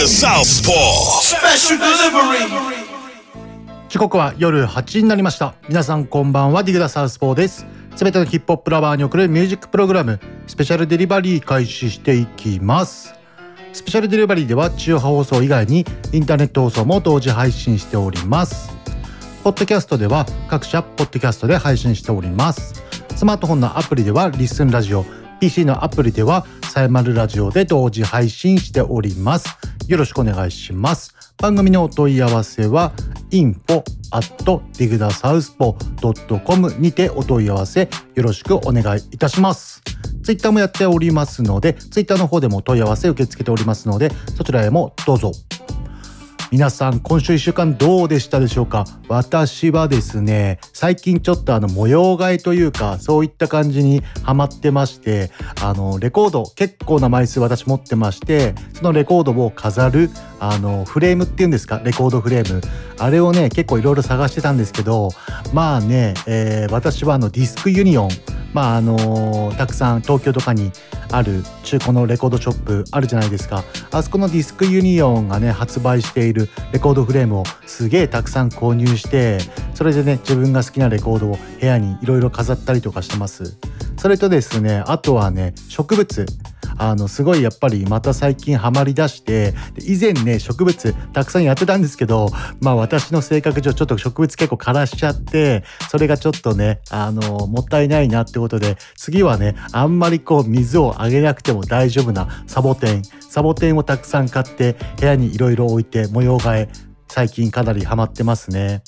The Southpaw. Special delivery. 時刻は夜8時になりました。皆さんこんばんはディグダサウスポーです。すべてのヒップホップラバーに送るミュージックプログラムスペシャルデリバリー開始していきます。スペシャルデリバリーでは中波放送以外にインターネット放送も同時配信しております。ポッドキャストでは各社ポッドキャストで配信しております。スマートフォンのアプリではリッスンラジオ。PC のアプリではサイマルラジオで同時配信しておりますよろしくお願いします番組のお問い合わせは info at digdasouthpo.com にてお問い合わせよろしくお願いいたします。ツイッターもやっておりますので、ツイッターの方でも問い合わせ受け付けておりますので、そちらへもどうぞ。皆さん今週1週間どうでしたでしょうか？私はですね最近ちょっとあの模様替えというかそういった感じにハマってましてあのレコード結構な枚数私持ってましてそのレコードを飾るあのフレームっていうんですか？レコードフレーム。あれをね結構いろいろ探してたんですけどまあね、えー私はあのディスクユニオンまああのたくさん東京とかにある中古のレコードショップあるじゃないですか。あそこのディスクユニオンがね発売しているレコードフレームをすげえたくさん購入してそれでね自分が好きなレコードを部屋にいろいろ飾ったりとかしてます。それとですねあとはね植物あのすごいやっぱりまた最近ハマりだして以前ね植物たくさんやってたんですけどまあ私の性格上ちょっと植物結構枯らしちゃってそれがちょっとねあのもったいないなってことで次はねあんまりこう水をあげなくても大丈夫なサボテンサボテンをたくさん買って部屋にいろいろ置いて模様替え最近かなりハマってますね。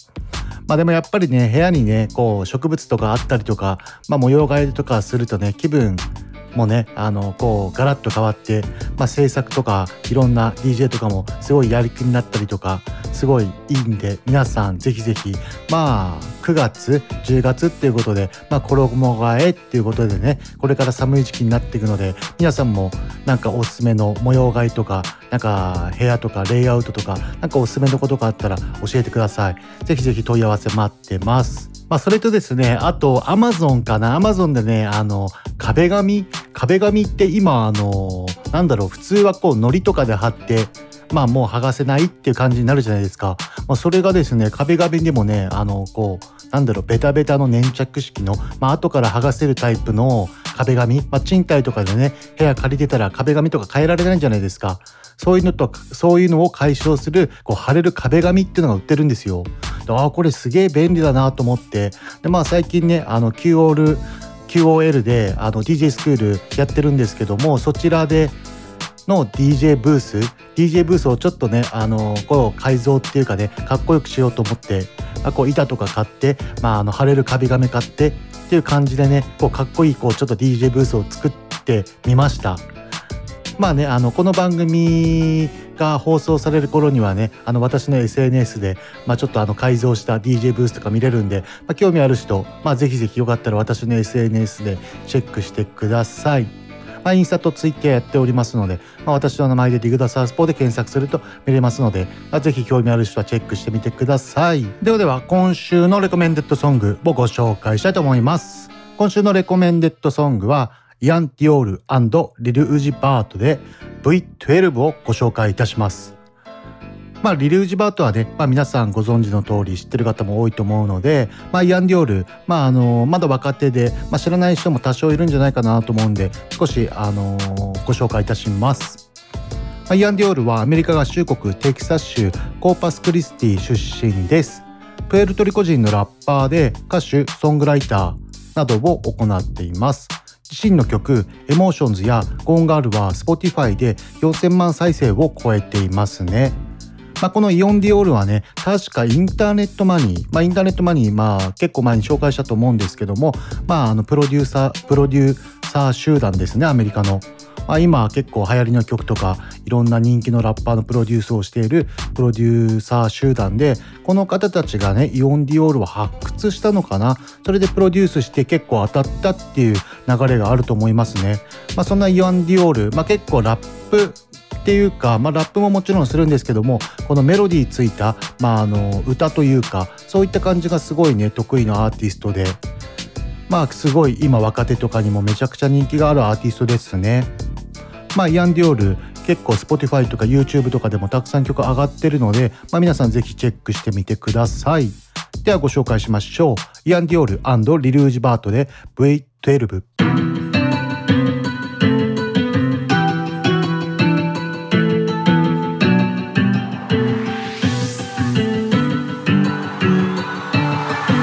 まあでもやっぱりね部屋にねこう植物とかあったりとか、まあ、模様替えとかするとね気分もねあのこうガラッと変わって、まあ、制作とかいろんな DJ とかもすごいやり気になったりとかすごいいいんで皆さんぜひぜひまあ9月10月っていうことで、まあ、衣替えっていうことでねこれから寒い時期になっていくので皆さんもなんかおすすめの模様替えとかなんか部屋とかレイアウトとかなんかおすすめのことがあったら教えてください。ぜひぜひ問い合わせ待ってます。まあ、それとですね、あと、アマゾンかな？アマゾンでね、あの、壁紙？壁紙って今、あの、なんだろう、普通はこう、糊とかで貼って、まあもう剥がせないっていう感じになるじゃないですか。まあ、それがですね、壁紙でもね、あの、こう、なんだろう、ベタベタの粘着式の、まあ後から剥がせるタイプの壁紙、まあ賃貸とかでね、部屋借りてたら壁紙とか変えられないんじゃないですか。そういうのと、そういうのを解消する、こう、貼れる壁紙っていうのが売ってるんですよ。でああ、これすげえ便利だなと思って。で、まあ最近ね、あの、QOL、QOL で、あの、DJ スクールやってるんですけども、そちらで、の DJ ブース DJ ブースをちょっとねあのこう改造っていうかねかっこよくしようと思ってあこう板とか買って、まあ、あの貼れる壁紙買ってっていう感じでねこうかっこいいこうちょっと DJ ブースを作ってみました。まあね、あのこの番組が放送される頃にはねあの私の SNS で、まあ、ちょっとあの改造した DJ ブースとか見れるんで、まあ、興味ある人、まあ、ぜひぜひよかったら私の SNS でチェックしてください。まあ、インスタとツイッターやっておりますので、まあ、私の名前でディグダサウスポーで検索すると見れますので、まあ、ぜひ興味ある人はチェックしてみてください。ではでは、今週のレコメンデッドソングをご紹介したいと思います。今週のレコメンデッドソングは、イアン・ティオールリル・ウジ・バートで V12 をご紹介いたします。まあ、リルージバートはね、まあ、皆さんご存知の通り知ってる方も多いと思うので、まあ、イアン・ディオール、まあ、あのまだ若手で、まあ、知らない人も多少いるんじゃないかなと思うんで少し、あのご紹介いたします。まあ、イアン・ディオールはアメリカ合衆国テキサス州コーパスクリスティ出身です。プエルトリコ人のラッパーで歌手ソングライターなどを行っています。自身の曲「 Emotions や「 Gone Girl」は Spotify で4000万再生を超えていますね。まあ、この Iann Dior はね確か Internet Money、まあ、 Internet Money、まあ、結構前に紹介したと思うんですけども、まあ、あのプロデューサープロデューサー集団ですねアメリカのまあ、今結構流行りの曲とかいろんな人気のラッパーのプロデュースをしているプロデューサー集団でこの方たちがねイオンディオールを発掘したのかなそれでプロデュースして結構当たったっていう流れがあると思いますね。まあ、そんなイオンディオール、まあ、結構ラップっていうか、まあ、ラップももちろんするんですけどもこのメロディーついた、まあ、あの歌というかそういった感じがすごいね得意なアーティストでまあすごい今若手とかにもめちゃくちゃ人気があるアーティストですね。まあイアン・ディオール結構 Spotify とか YouTube とかでもたくさん曲上がってるので、まあ、皆さんぜひチェックしてみてください。ではご紹介しましょう。イアン・ディオールリルージバートで V12。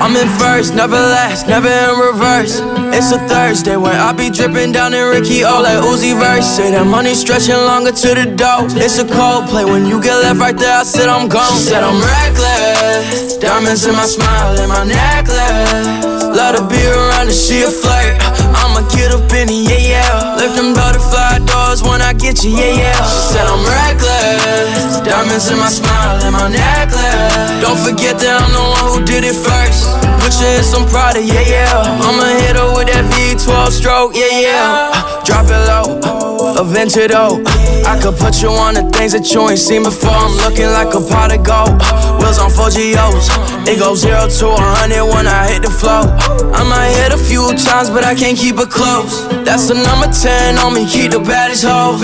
I'm in first, never last, never in reverse. It's a Thursday when I be dripping down in Ricky O like Uzi verse. Say that money stretching longer to the dough. It's a cold play when you get left right there. I said I'm gone. Said I'm reckless. Diamonds in my smile and my necklace. Love to be around and she a flirt. I'ma get up in it, yeah, yeah. Lift them butterfly doors when I get you, yeah, yeah. She said I'm reckless. Diamonds in my smile and my necklace. Don't forget that I'm the one who did it first. You in some Prada, yeah, yeah. I'ma hit her with that V12 stroke, yeah, yeah. Drop it low, adventure though. I could put you on the things that you ain't seen before. I'm looking like a pot of gold. Wheels on 4 GOs. It goes 0 to 100 when I hit the flow. I might hit a few times, but I can't keep it close. That's the number 10 on me, keep the baddest hoe.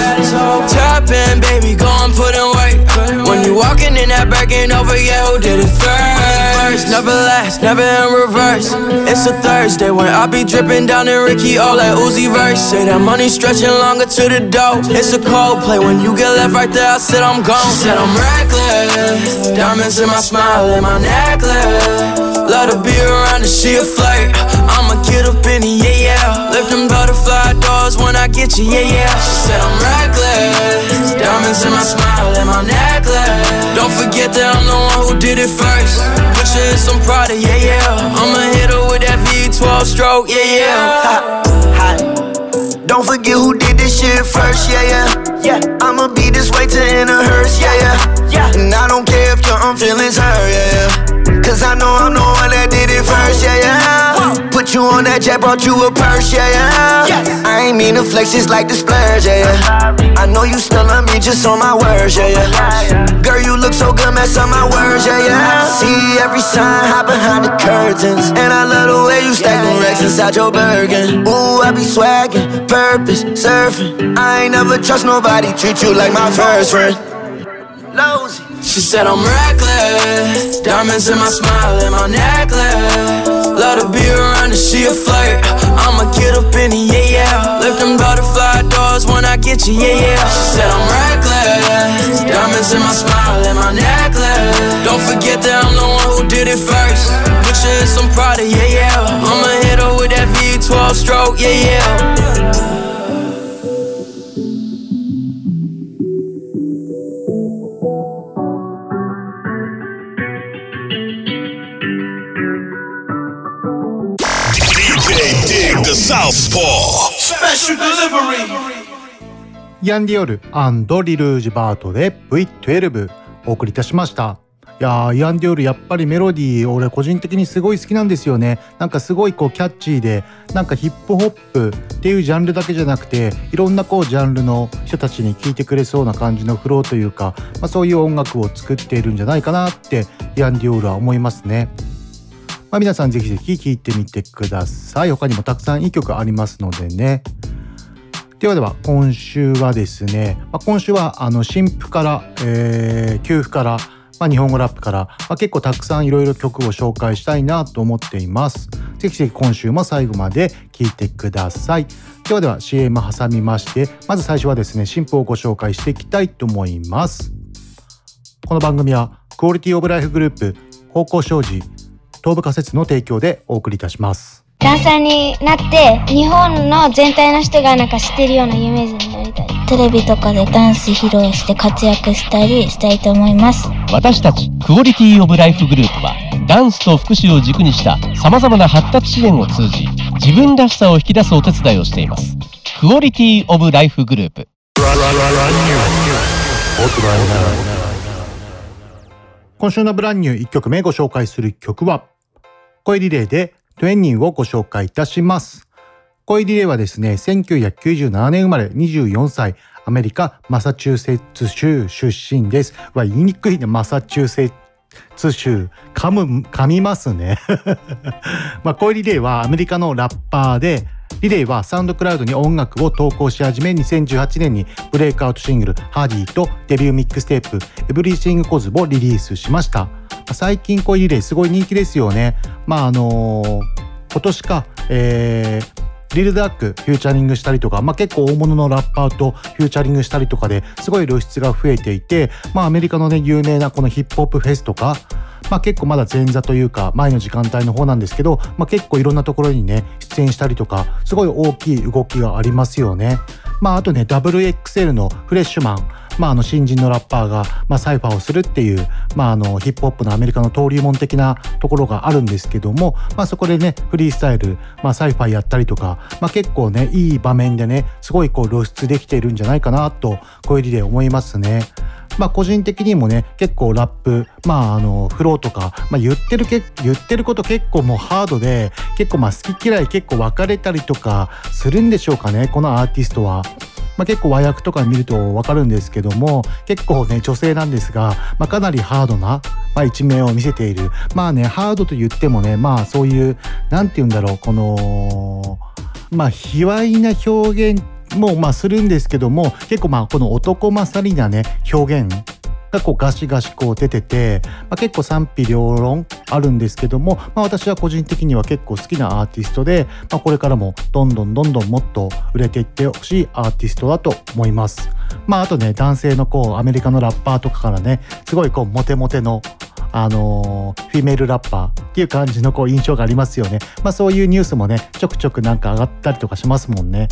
Tap in, baby, go and put in work. When you walking in that back ain't over, yeah, who did it first? Never last, never in reverse. It's a Thursday when I be dripping down in Ricky O like Uzi verse. Say that money stretching longer to the dough. It's a cold play when you get left right there. I said I'm gone. Said I'm reckless. Diamonds in my smile and my necklace. Love to be around and she a flirt. I'ma get up in it, yeah, yeah. Lift them butterfly doors when I get you, yeah, yeah. She said I'm reckless. Diamonds in my smile and my necklace. Don't forget that I'm the one who did it first. Put you in some Prada, yeah, yeah. I'ma hit her with that V12 stroke, yeah, yeah. Hot, hot. Don't forget who did this shit first, yeah, yeah. Yeah, I'ma be this way to in a hearse, yeah, yeah. Yeah, and I don't care if your um, feelings hurt, yeah, yeah. Cause I know I'm the one that did it first, yeah, yeah. You on that jet, brought you a purse, yeah, yeah. I ain't mean to flex, just like the splurge, yeah, yeah. I know you still love me just on my words, yeah, yeah. Girl, you look so good, mess up my words, yeah, yeah. See every sign, hide behind the curtains. And I love the way you stack them racks inside your Bergen. Ooh, I be swaggin', purpose, surfing. I ain't never trust nobody, treat you like my first friend. She said I'm reckless. Diamonds in my smile and my necklace. Love to be around and she a flirt. I'ma get up in it, yeah, yeah. Lift them butterfly doors when I get you, yeah, yeah. She said I'm reckless. Diamonds in my smile and my necklace. Don't forget that I'm the one who did it first. Put you in some Prada, yeah, yeah. I'ma hit her with that V12 stroke, yeah, yeah. Southpaw Special delivery. イアン・ディオールリルージュバートで V12 お送りいたしました。いやーイアン・ディオールやっぱりメロディー俺個人的にすごい好きなんですよねなんかすごいこうキャッチーでなんかヒップホップっていうジャンルだけじゃなくていろんなこうジャンルの人たちに聴いてくれそうな感じのフローというか、まあ、そういう音楽を作っているんじゃないかなってイアン・ディオールは思いますね。まあ、皆さんぜひぜひ聴いてみてください。他にもたくさんいい曲ありますのでね。ではでは今週はですね、まあ、今週はあの新譜から、えー、旧譜から、まあ、日本語ラップから、まあ、結構たくさんいろいろ曲を紹介したいなと思っています。ぜひぜひ今週も最後まで聴いてください。ではでは CM 挟みましてまず最初はですね新譜をご紹介していきたいと思います。この番組はクオリティオブライフグループ方向障子東部仮説の提供でお送りいたしますダンサーになって、日本の全体の人がなんか知ってるような有名人になりたい。テレビとかでダンス披露して活躍したりしたいと思います。私たちクオリティオブライフグループはダンスと福祉を軸にした様々な発達支援を通じ自分らしさを引き出すお手伝いをしていますクオリティオブライフグループ今週の brand new 1曲目ご紹介する曲は Coi Leray で Twinnem をご紹介いたします。恋リレーはですね1997年生まれ24歳アメリカマサチューセッツ州出身です。は言いにくいね。マサチューセッツ州。噛む噛みますね。まあ恋リレーはアメリカのラッパーで Leray は SoundCloud に音楽を投稿し始め2018年にブレイクアウトシングル「ハーディー」とデビューミックステープ「 Everythingcoz をリリースしました。最近恋リレーすごい人気ですよねまああのー、今年かえーリルダックフューチャリングしたりとか、まあ、結構大物のラッパーとフューチャリングしたりとかですごい露出が増えていて、まあ、アメリカのね有名なこのヒップホップフェスとかまあ、結構まだ前座というか前の時間帯の方なんですけど、まあ、結構いろんなところにね出演したりとかすごい大きい動きがありますよね。まあ、あとね WXL のフレッシュマンまあ、あの新人のラッパーが、まあ、サイファーをするっていう、まあ、あのヒップホップのアメリカの登竜門的なところがあるんですけども、まあ、そこでねフリースタイル、まあ、サイファーやったりとか、まあ、結構ねいい場面でねすごいこう露出できているんじゃないかなと小入りで思いますね。まあ個人的にもね結構ラップまああのフローとか、まあ、言ってるけ言ってること結構もうハードで結構まあ好き嫌い結構分かれたりとかするんでしょうかねこのアーティストは。まあ、結構和訳とか見るとわかるんですけども結構ね女性なんですが、まあ、かなりハードな、まあ、一面を見せている。まあねハードと言ってもねまあそういう何て言うんだろうこのまあ卑猥な表現もまあするんですけども結構まあこの男勝りなね表現がこうガシガシこう出てて、まあ、結構賛否両論あるんですけども、まあ、私は個人的には結構好きなアーティストで、まあ、これからもどんどんどんどんもっと売れていってほしいアーティストだと思います。まあ、あとね男性のこうアメリカのラッパーとかからねすごいこうモテモテのあのー、フィメールラッパーっていう感じのこう印象がありますよね。まあそういうニュースもね、ちょくちょくなんか上がったりとかしますもんね。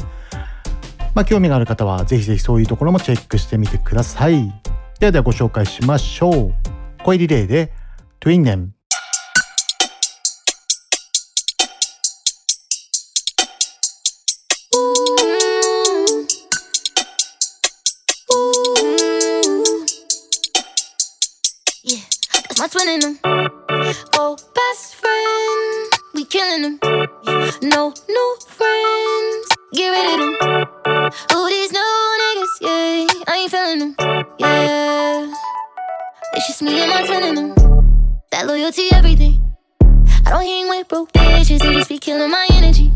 まあ、興味がある方はぜひぜひそういうところもチェックしてみてください。ではではご紹介しましょう。恋リレーでトゥインネン。My twin in them. Oh, best friend. We killing them. No new friends. Get rid of them. Who these new niggas? Yeah, I ain't feeling them. Yeah. It's just me and my twin in them. That loyalty, everything. I don't hang with broke bitches, they just be killing my energy.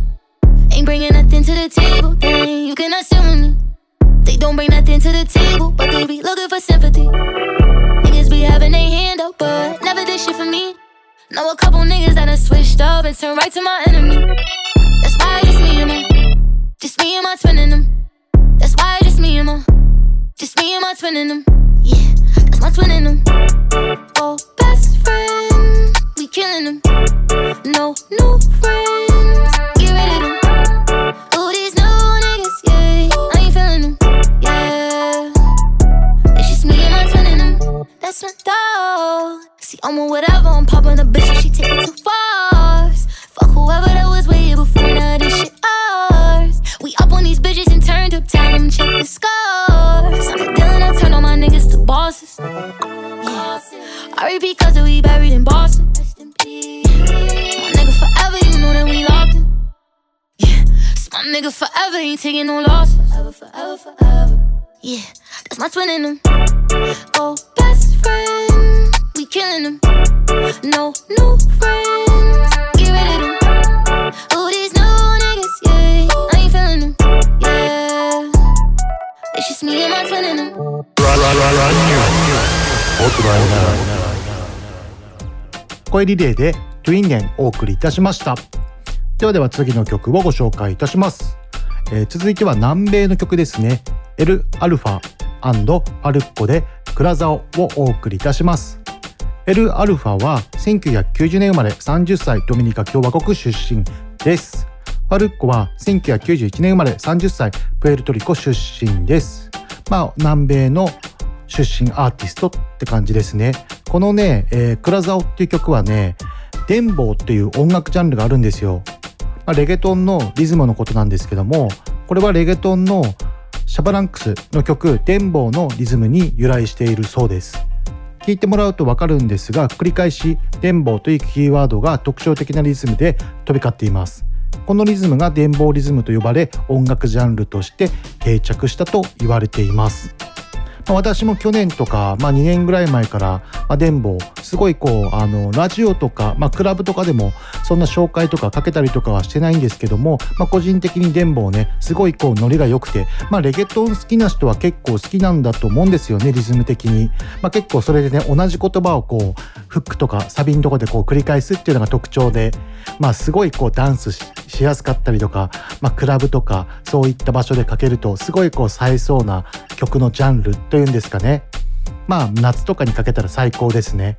Ain't bringing nothing to the table, then you cannot sit with me. They don't bring nothing to the table, but they be looking for sympathy. Niggas be having a hand up, but never did shit for me. Know a couple niggas that have switched up and turned right to my enemy. That's why it's just me and them. Just me and my twin in them. That's why it's just me and my. Just me and my twin in them. Yeah, that's my twin in them. Oh, best friend. We killing them. No new friends. Get rid of them. Oh, these new niggas, yeah. I ain't feeling them. Yeah. It's just me and my twin in them. That's my dog. See, I'm a whatever. I'm popping a bitch and she take it too far. Fuck whoever that was way before. Now this shit ours. We up on these bitches and turned up. Them check the I cause we buried in Boston. My nigga forever, you know that we locked in. Yeah. So my nigga forever ain't taking no loss. Forever, forever, forever. Yeah. That's my twin in them. Oh, best friend. We killing them. No new friends. Get rid of them. Oh, these new niggas, yeah. I ain't feeling them. Yeah. It's just me and my twin in them. 恋リレーでトゥインネンお送りいたしました。ではでは次の曲をご紹介いたします、えー、続いては南米の曲ですね。エルアルファファルッコでクラザオをお送りいたします。エルアルファは1990年生まれ30歳ドミニカ共和国出身です。ファルッコは1991年生まれ30歳プエルトリコ出身です。まあ南米の出身アーティストって感じですね。このね、えー、クラザオっていう曲はねデンボーっていう音楽ジャンルがあるんですよ、まあ、レゲトンのリズムのことなんですけどもこれはレゲトンのシャバランクスの曲「デンボー」のリズムに由来しているそうです。聞いてもらうとわかるんですが繰り返し「電棒」というキーワードが特徴的なリズムで飛び交っています。このリズムが電棒リズムと呼ばれ音楽ジャンルとして定着したと言われています、私も去年とか、まあ、2年ぐらい前から、まあ、電棒すごいこうあのラジオとか、まあ、クラブとかでもそんな紹介とかかけたりとかはしてないんですけども、まあ、個人的に電棒ねすごいこうノリが良くて、まあ、レゲトン好きな人は結構好きなんだと思うんですよねリズム的に、まあ、結構それでね同じ言葉をこうフックとかサビのとこでこう繰り返すっていうのが特徴で、まあ、すごいこうダンスしてしやすかったりとか、まあ、クラブとかそういった場所でかけるとすごいこう冴えそうな曲のジャンルというんですかねまあ夏とかにかけたら最高ですね。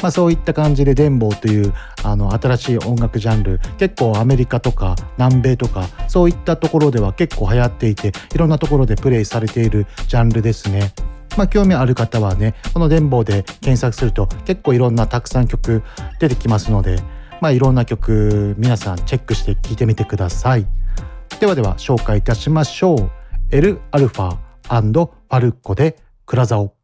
まあ、そういった感じで電棒というあの新しい音楽ジャンル結構アメリカとか南米とかそういったところでは結構流行っていていろんなところでプレイされているジャンルですね。まあ、興味ある方はねこの電棒で検索すると結構いろんなたくさん曲出てきますので、まあ、いろんな曲皆さんチェックして聴いてみてください。ではでは紹介いたしましょう。エルアルファファルコでクラザオ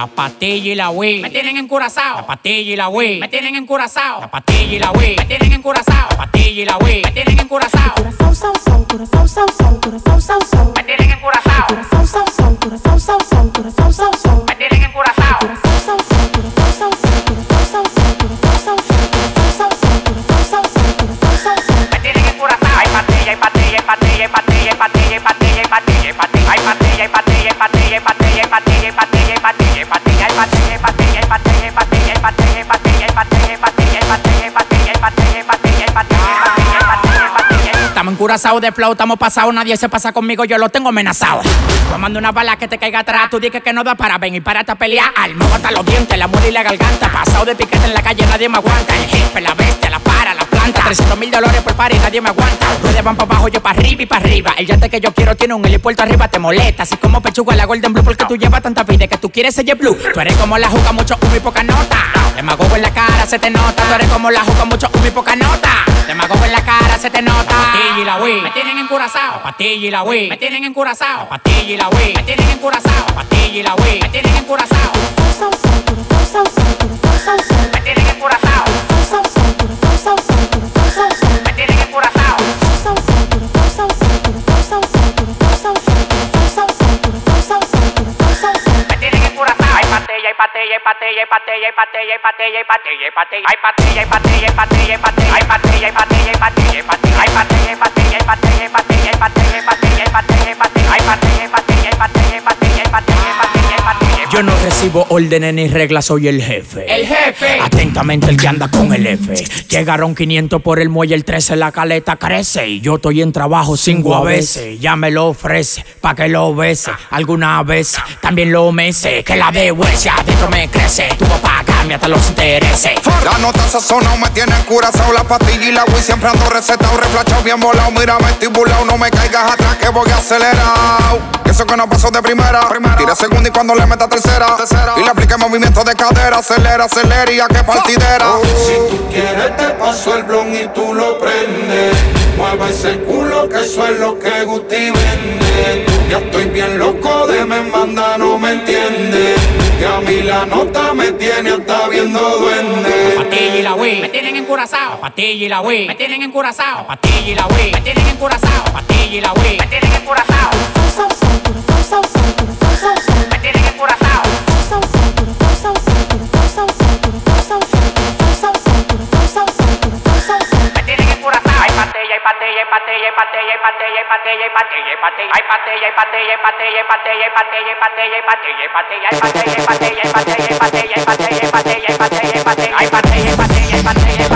La pastilla y la Wii me tienen encurazao. La pastilla y la Wii me tienen encurazao. La pastilla y la Wii me tienen encurazao. La pastilla y la Wii me tienen encurazao. Curazao, sao, sao, curazao, sao, sao, curazao, sao, sao. Me tienen encurazao. Curazao, sao, sao, curazao, sao, sao, curazao, sao, sao. Me tienen encurazao. Curazao, sao, sao, curazao, sao, sao, curazao, sao, sao, curazao, sao, sao, curazao, sao, sao, curazao, sao, sao, curazao, sao, sao. Me tienen encurazao. Hay pastilla, hay pastilla, hay pastilla, hay pastilla, hay pastilla, hay pastilla, encurazados de flow, estamos pasados, nadie se pasa conmigo, yo lo tengo amenazado. Tomando una bala que te caiga atrás, tú dices que no da para venir para esta pelea. Alma hasta los dientes, la muerte y la garganta. Pasado de piquete en la calle, nadie me aguanta. El jefe, la bestia, la para, la planta. 300 mil dólares por par y nadie me aguanta. Ustedes van para abajo, yo para arriba y para arriba. El yate que yo quiero tiene un helipuerto arriba, te molesta. Así como pechuga la Golden Blue, porque tú llevas tanta vida que tú quieres ser blue. Tú eres como la juca, mucho humo y poca nota. Demagogo en la cara, se te nota. Tú eres como la juca, mucho humo y poca nota. Demagogo en la cara, se te nota. Patilla y la Wii, me tienen encurazao. Patilla y la Wii, me tienen encurazao. Patilla y la Wii, me tienen encurazao. Patilla y la Wii, me tienen encurazao. Me tienen encurazao. Patella, hay patella, hay patella, hay patella, hay patella, hay patella, hay patella, hay patella. Hay patella, hay patella, hay patella, hay patella. Hay patella, hay patella, hay patella, hay patella. Hay patella, hay patella, hay patella, hay patella, hay patella, hay patella, hay patella, hay patella. Hay patella, hay patella, hay patella, hay patella, hay patella, hay patella, hay patella. Yo no recibo órdenes ni reglas, soy el jefe. El jefe. Atentamente el que anda con el F. Llegaron 500 por el muelle, el 13 la caleta crece. Y yo estoy en trabajo cinco a veces. Ya me lo ofrece, pa' que lo bese. Alguna vez también lo mece. Que la de huesia adentro me crece. Tú vas a pagarme hasta los intereses. La nota sazonado me tiene curazao La pastilla y la Wii siempre ando recetado Reflachado bien volado, mira vestibulado No me caigas atrás que voy acelerado Eso que no pasó de primera, Tira segunda y cuando le meta tercera, Y le aplique movimiento de cadera Acelera, acelera y a qué partidera. Si tú quieres te paso el blon y tú lo prendes. Mueve ese culo que eso es lo que Guti vende. Ya estoy bien loco de me manda, no me entiende Que a mí la nota me tiene hasta viendo duende Patilla y la Wii me tienen encurazao. Patilla y la Wii me tienen encurazao. Patilla y la Wii me tienen encurazao. Patilla y la Wii me tienen encurazao. pate ye pate ye pate ye pate ye pate ye pate ye pate ay pate ye pate ye pate ye pate ye pate ye pate ye pate ye pate ye pate ye pate ye pate ye pate ye pate ye pate ye pate ye pate ay pate ye pate ye pate ye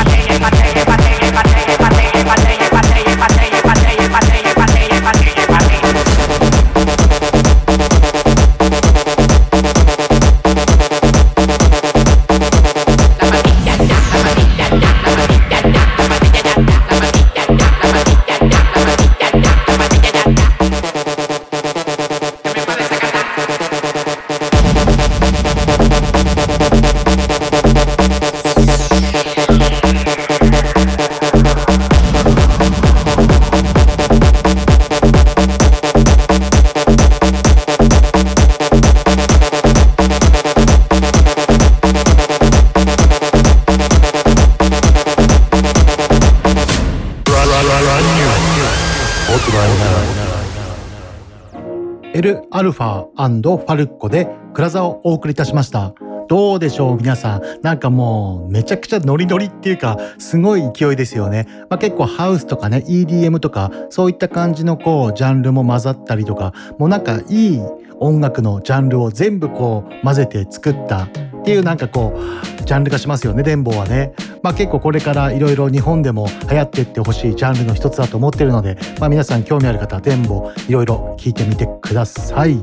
ルアルファファルッコでクラザをお送りいたしました。どうでしょう皆さん。なんかもうめちゃくちゃノリノリっていうかすごい勢いですよね。まあ、結構ハウスとかね EDM とかそういった感じのこうジャンルも混ざったりとかもうなんかいい音楽のジャンルを全部こう混ぜて作ったっていうなんかこうジャンルがしますよね電棒はね。まあ結構これからいろいろ日本でも流行っていってほしいジャンルの一つだと思ってるので、まあ、皆さん興味ある方は電棒いろいろ聞いてみてください。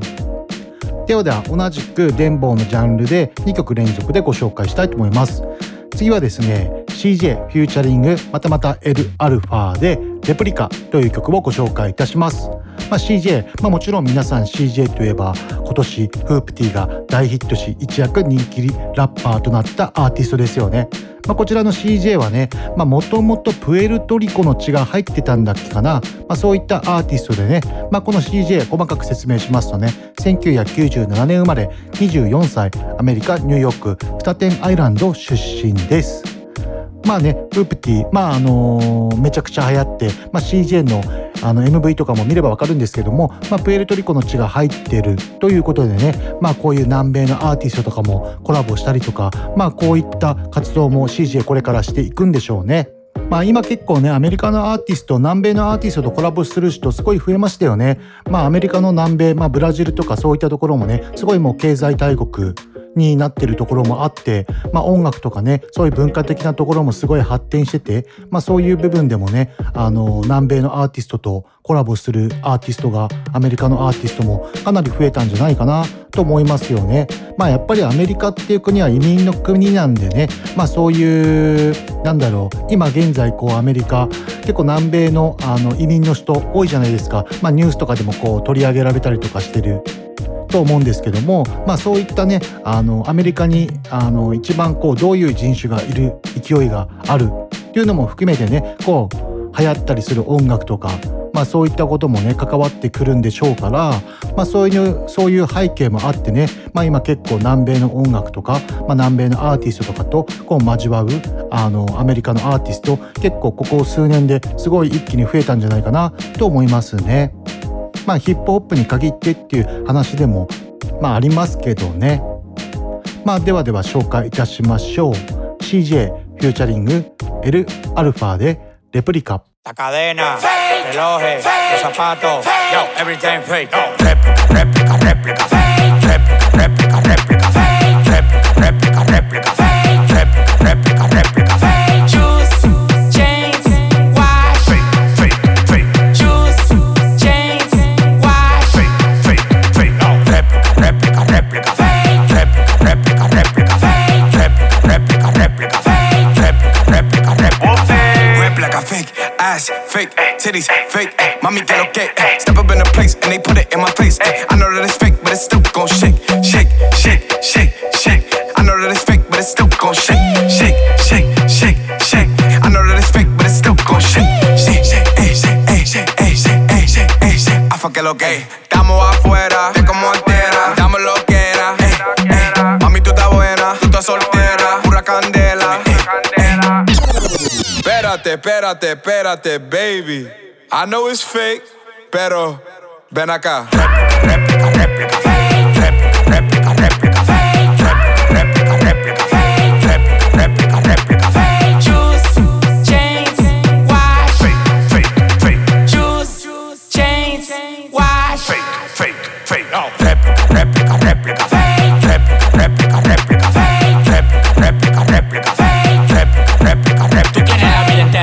ではでは同じく電棒のジャンルで2曲連続でご紹介したいと思います。次はですね CJ フューチャリングまたまた L アルファでレプリカという曲をご紹介いたします。まあ、CJ、まあ、もちろん皆さん CJ といえば今年フープティが大ヒットし一躍人気ラッパーとなったアーティストですよね。まあ、こちらの CJ はねもともとプエルトリコの血が入ってたんだっけかな、まあ、そういったアーティストでね、まあ、この CJ 細かく説明しますとね1997年生まれ24歳アメリカニューヨークスタテンアイランド出身です。まあね、ウープティ、まああのーめちゃくちゃ流行って、まあ、CJ のあの MV とかも見ればわかるんですけども、まあ、プエルトリコの血が入ってるということでね、まあこういう南米のアーティストとかもコラボしたりとか、まあこういった活動も CJ これからしていくんでしょうね。まあ今結構ね、アメリカのアーティスト、南米のアーティストとコラボする人すごい増えましたよね。まあアメリカの南米、まあブラジルとかそういったところもね、すごいもう経済大国になってるところもあって、まあ音楽とかね、そういう文化的なところもすごい発展してて、まあそういう部分でもね、あの、南米のアーティストとコラボするアーティストが、アメリカのアーティストもかなり増えたんじゃないかなと思いますよね。まあやっぱりアメリカっていう国は移民の国なんでね、まあそういう、なんだろう、今現在こうアメリカ、結構南米のあの移民の人多いじゃないですか。まあニュースとかでもこう取り上げられたりとかしてると思うんですけども、まあ、そういったねあのアメリカにあの一番こうどういう人種がいる勢いがあるっていうのも含めてねこう流行ったりする音楽とか、まあ、そういったこともね関わってくるんでしょうから、まあ、そういうそういう背景もあってね、まあ、今結構南米の音楽とか、まあ、南米のアーティストとかとこう交わうあのアメリカのアーティスト結構ここ数年ですごい一気に増えたんじゃないかなと思いますね。まあヒップホップに限ってっていう話でもまあありますけどね。まあではでは紹介いたしましょう。CJ フューチャリング L アルファでレプリカ。La cadena, relojes, los zapatos, yo, everything fake. Réplica, réplica, réplica, Mommy get okay. eh, Step up in the place and they put it in my face. eh, I know that it's fake, but it's still gon' shake, shake, shake, shake, shake. I know that it's fake, but it's still gon' shake, shake, shake, shake, shake. I know that it's fake, but it's still gon' shake, shake, shake, eh, shake, eh, shake, eh, shake, eh, shake, eh, shake. I fuck it lo que. Estamos afuera, de como altera. Dame lo que era. Mami, tú estás buena, tú estás soltera, pura candela. eh. Espérate, espérate, espérate, baby. I know it's fake, pero ven acá. réplica, réplica, réplica, réplica, réplica, réplica,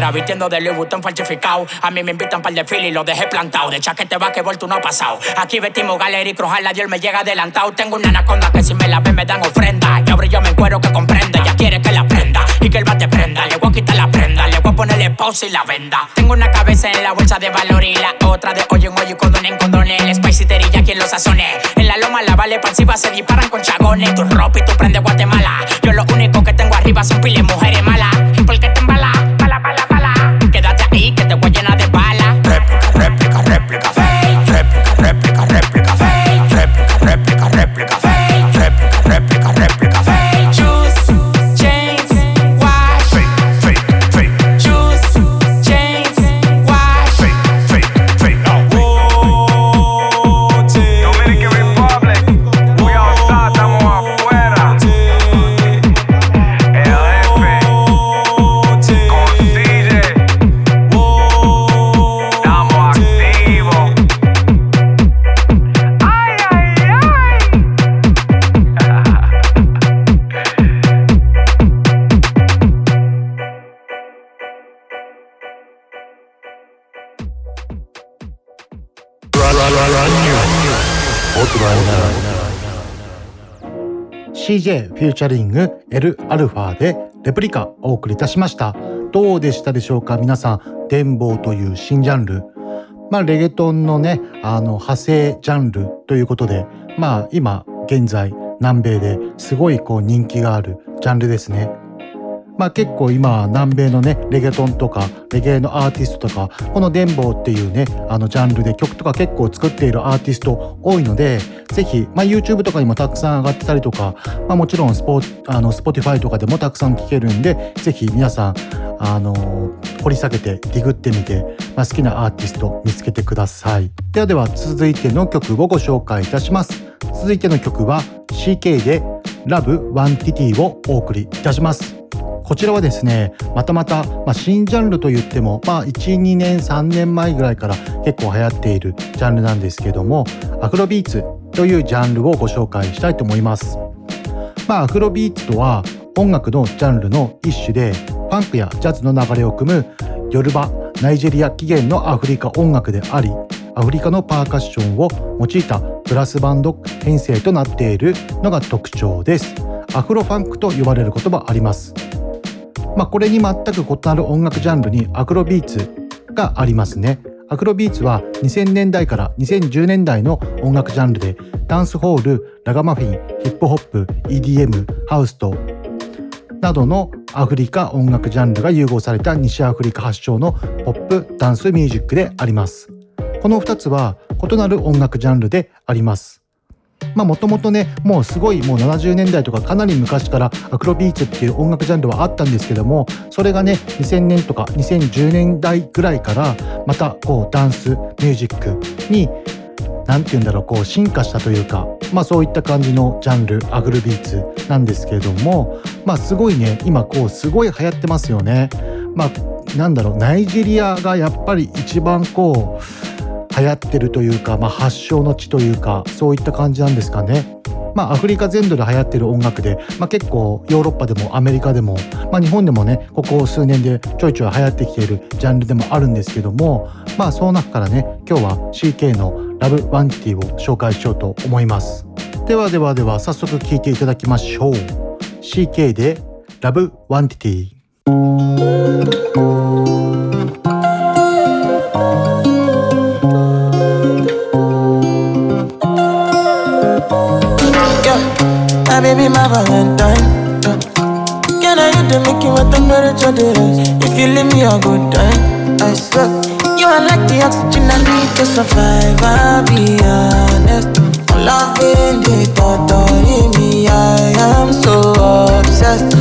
la vistiendo de Louis Vuitton falsificado. A mí me invitan para el desfile y lo dejé plantado. De chaquete va que tú no ha pasado. Aquí vestimos Gallery Cruz, la Dios me llega adelantado. Tengo una anaconda que si me la ven me dan ofrenda. Yo brillo me encuero que comprende. Ya quiere que la prenda y que el bate prenda. Le voy a quitar la prenda, le voy a ponerle pausa y la venda. Tengo una cabeza en la bolsa de valor y la otra de hoyo en hoyo y condón en condón. El spicy terilla quien lo sazone. En la loma la vale pasiva se disparan con chagones. Tu ropa y tú prendes Guatemala. Yo lo único que tengo arriba son piles mujeres malas. Porque te embala, bala, bala, bala. explicación. フューチャリング Lα でレプリカお送りいたしました。どうでしたでしょうか？皆さん電棒という新ジャンル。まあレゲトンのねあの派生ジャンルということでまあ今現在南米ですごいこう人気があるジャンルですね。まあ結構今南米のねレゲトンとかレゲエのアーティストとかこの電棒っていうねあのジャンルで曲とか結構作っているアーティスト多いのでぜひ、まあ、YouTube とかにもたくさん上がってたりとか、まあ、もちろんスポあの Spotify とかでもたくさん聴けるんでぜひ皆さんあの掘り下げてディグってみて、まあ、好きなアーティスト見つけてください。ではでは続いての曲をご紹介いたします。続いての曲は CK で Love One Titty をお送りいたします。こちらはですねまたまた、まあ、新ジャンルといっても、まあ、12年3年前ぐらいから結構流行っているジャンルなんですけどもアフロビーツというジャンルをご紹介したいと思います。まあ、アフロビーツとは音楽のジャンルの一種でファンクやジャズの流れを汲むヨルバナイジェリア起源のアフリカ音楽でありアフリカのパーカッションを用いたブラスバンド編成となっているのが特徴ですアフロファンクと呼ばれることもありますまあ、これに全く異なる音楽ジャンルにアフロビーツがありますね。アクロビーツは2000年代から2010年代の音楽ジャンルでダンスホール、ラガマフィン、ヒップホップ、EDM、ハウスとなどのアフリカ音楽ジャンルが融合された西アフリカ発祥のポップダンスミュージックであります。この2つは異なる音楽ジャンルであります。まあもともとねもうすごいもう70年代とかかなり昔からアクロビーツっていう音楽ジャンルはあったんですけどもそれがね2000年とか2010年代ぐらいからまたこうダンスミュージックに何て言うんだろうこう進化したというかまあそういった感じのジャンルアグルビーツなんですけれどもまあすごいね今こうすごい流行ってますよね。まあなんだろうナイジェリアがやっぱり一番こう流行ってるというか、まあ、発祥の地というかそういった感じなんですかね。まあ、アフリカ全土で流行ってる音楽で、まあ、結構ヨーロッパでもアメリカでも、まあ、日本でもねここ数年でちょいちょい流行ってきているジャンルでもあるんですけどもまあその中からね今日は CK の「ラブワンティを紹介しようと思います。ではではでは早速聴いていただきましょう。CK で「ラブワンティティ baby, my Valentine. Yeah. Can I hit the making with temperature rise? If you leave me a good time, I swear. You are like the oxygen I need to survive. I'll be honest. Loving the thought of me, I am so obsessed.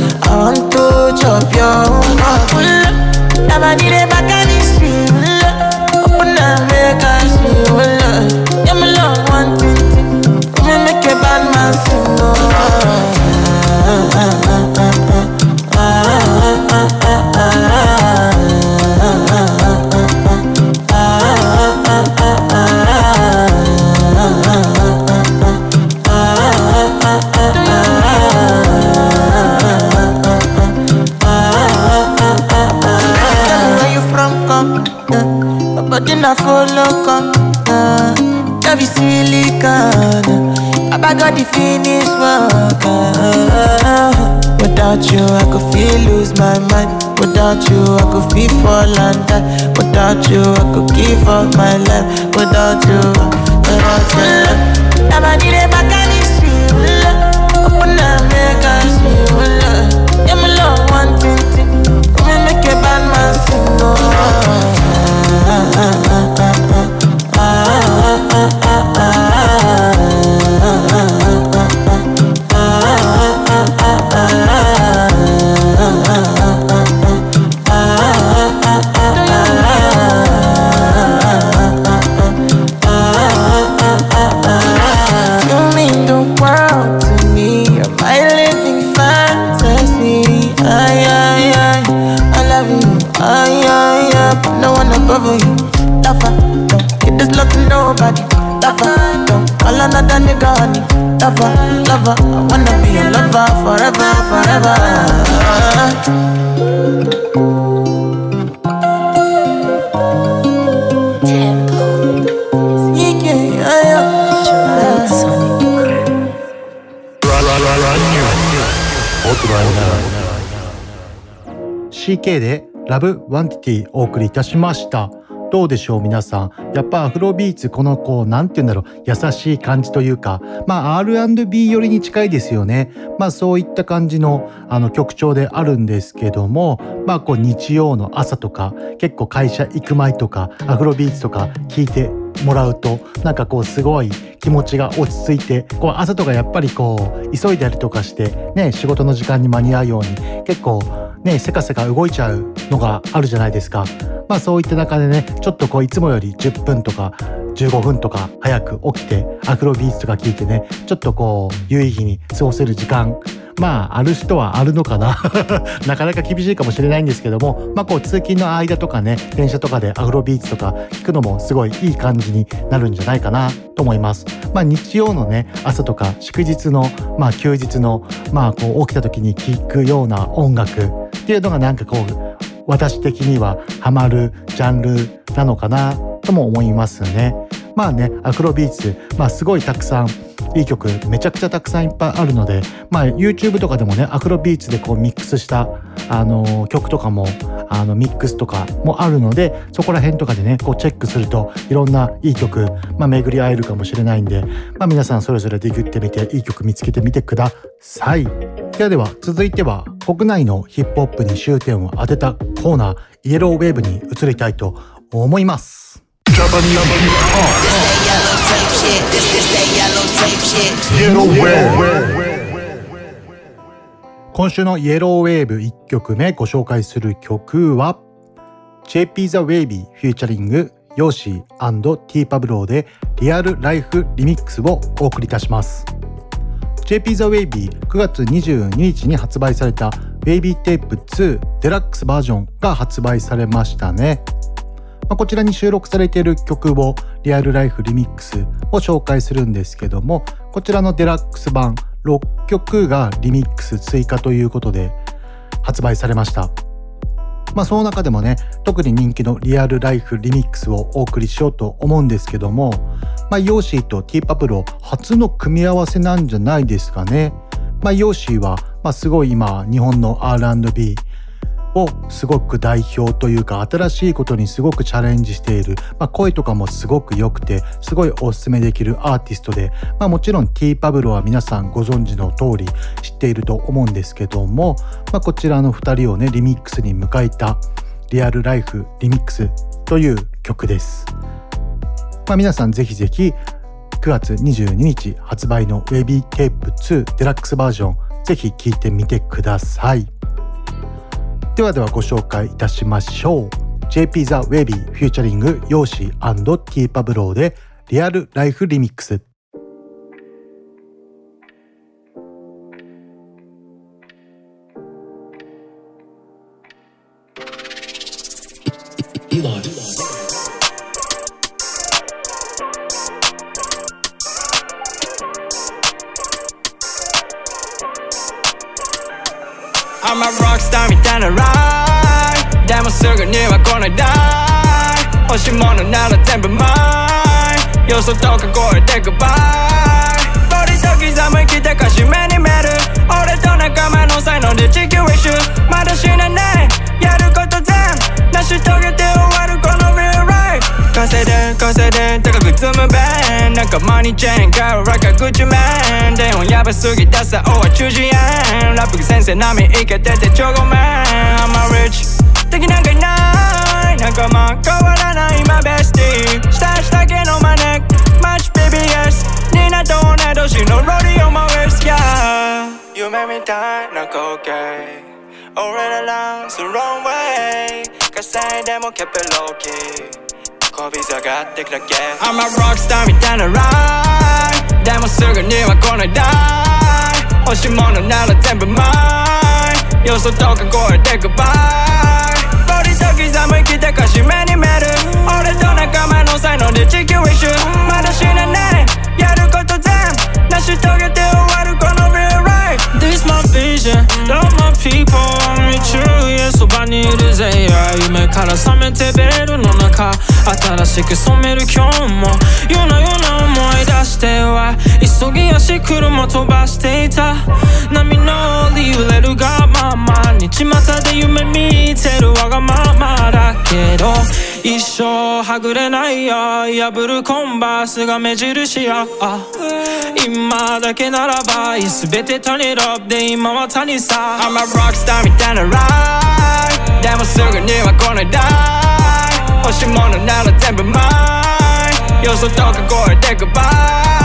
Without you, I could feel and die. Without you, I could give up my life. Without you, without you, never need a back lover. I wanna be your lover forever, forever. CK でラブワンティティお送りいたしました。どうでしょう皆さん。やっぱアフロビーツこのこう、なんて言うんだろう、優しい感じというか、まあ R&B 寄りに近いですよね。まあそういった感じのあの曲調であるんですけども、まあこう日曜の朝とか、結構会社行く前とか、アフロビーツとか聞いてもらうとなんかこうすごい気持ちが落ち着いてこう朝とかやっぱりこう急いだりとかしてね仕事の時間に間に合うように結構ねせかせか動いちゃうのがあるじゃないですか。まあそういった中でねちょっとこういつもより10分とか15分とか早く起きてアクロビーツとか聞いてねちょっとこう有意義に過ごせる時間まあある人はあるのかな。なかなか厳しいかもしれないんですけども。まあこう通勤の間とかね電車とかでアフロビーツとか聞くのもすごいいい感じになるんじゃないかなと思います。まあ日曜のね朝とか祝日のまあ休日のまあこう起きた時に聞くような音楽っていうのがなんかこう私的にはハマるジャンルなのかなとも思いますね。まあねアフロビーツまあすごいたくさんいい曲めちゃくちゃたくさんいっぱいあるので、まあ、YouTube とかでもねアフロビーツでこうミックスした、あの曲とかもあのミックスとかもあるのでそこら辺とかでねこうチェックするといろんないい曲、まあ、巡り合えるかもしれないんで、まあ、皆さんそれぞれディグってみていい曲見つけてみてください。ではでは続いては国内のヒップホップに終点を当てたコーナーイエローウェーブに移りたいと思います。Yellow tape shit. 今週のイエローウェーブ1曲目ご紹介する曲は JP The Wavy フューチャリングヨーシー &T パブローでリアルライフリミックスをお送りいたします JP The Wavy 9月22日に発売された Wavy Tape 2デラックスバージョンが発売されましたねまあ、こちらに収録されている曲をリアルライフリミックスを紹介するんですけどもこちらのデラックス版6曲がリミックス追加ということで発売されました。まあその中でもね特に人気のリアルライフリミックスをお送りしようと思うんですけどもまあヨーシーと T パブロ初の組み合わせなんじゃないですかね。まあヨーシーは、まあ、すごい今日本の R&B をすごく代表というか新しいことにすごくチャレンジしている、まあ、声とかもすごく良くてすごいおすすめできるアーティストで、まあ、もちろん T パブロは皆さんご存知の通り知っていると思うんですけども、まあ、こちらの2人をねリミックスに迎えたリアルライフリミックスという曲です。まあ、皆さんぜひぜひ9月22日発売の Wavy Tape 2デラックスバージョンぜひ聴いてみてください。ではではご紹介いたしましょう。JP The Wavy featuring Yo-Sea & T-Pablow で Real Life Remix。すぐには来ないだ欲しいものなら全部 mine よそとか超えて goodbye ボディと刻む生きたかし目に見る俺と仲間の才能で地球一周まだ死なないやること全成し遂げて終わるこの real life 稼いで稼いで高く積む弁なんかマニーチェーン買う。ラカグチメン電話やばすぎたさおは中止円ラップ先生並みいけててちょごめん I'm a rich 敵なんかいない仲間変わらない今ベスティー下下毛のマネマッチ BBS ニナと同い年のロリオもウェスキャー夢みたいな光景俺ら lost the wrong way. 稼いでもケペローキーこび下がってくだけ I'm a rockstar みたいなライでもすぐには来ないだ欲しいものなら全部 mine よそとか超えて goodbye ボディと刻む生きたかしめに見える。俺と仲間の才能で地球一周。まだ死ねないやること全成し遂げて終わるこの real life This my vision, love my people, I'm with you 家そばにいるぜ、yeah 夢から覚めてベルの中。新しく染める今日も。夜な夜な思い出しては急ぎ足車飛ばしていた。波の折揺れるがままに巷で夢見てるわがままだけど一生はぐれないよ破るコンバースが目印や今だけならば全て他にロブで今は他にさ I'm a rockstar みたいなライでもすぐには来ない。だ欲しいものなら全部マイよそとか声で goodbye